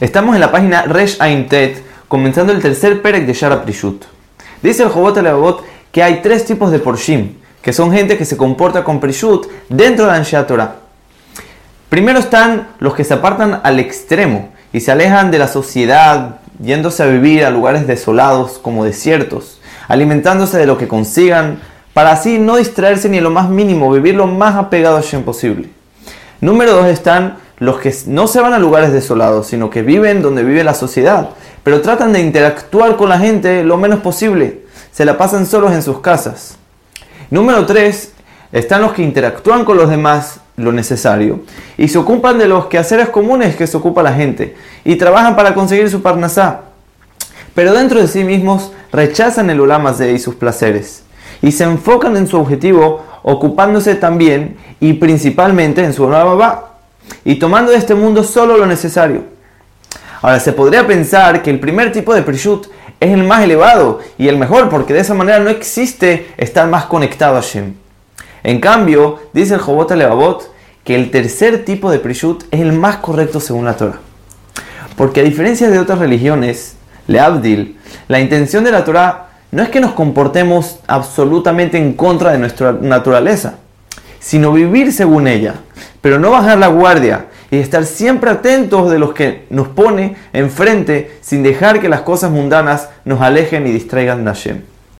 Estamos en la página Resh Aintet, comenzando el tercer perek de Shara Prishut. Dice el Jobot Alevabot que hay tres tipos de Porshim, que son gente que se comporta con Prishut dentro de la Anshat Torah. Primero están los que se apartan al extremo y se alejan de la sociedad, yéndose a vivir a lugares desolados como desiertos, alimentándose de lo que consigan, para así no distraerse ni en lo más mínimo, vivir lo más apegado a Shem posible. Número dos están los que no se van a lugares desolados, sino que viven donde vive la sociedad, pero tratan de interactuar con la gente lo menos posible. Se la pasan solos en sus casas. Número 3. Están los que interactúan con los demás lo necesario y se ocupan de los quehaceres comunes que se ocupa la gente y trabajan para conseguir su parnasá. Pero dentro de sí mismos rechazan el ulamase y sus placeres y se enfocan en su objetivo ocupándose también y principalmente en su nueva y tomando de este mundo solo lo necesario. Ahora, se podría pensar que el primer tipo de prishut es el más elevado y el mejor, porque de esa manera no existe estar más conectado a Shem. En cambio, dice el Jobot Levavot que el tercer tipo de prishut es el más correcto según la Torah. Porque a diferencia de otras religiones, Leabdil, la intención de la Torah no es que nos comportemos absolutamente en contra de nuestra naturaleza, sino vivir según ella pero no bajar la guardia y estar siempre atentos de los que nos pone enfrente sin dejar que las cosas mundanas nos alejen y distraigan de Hashem.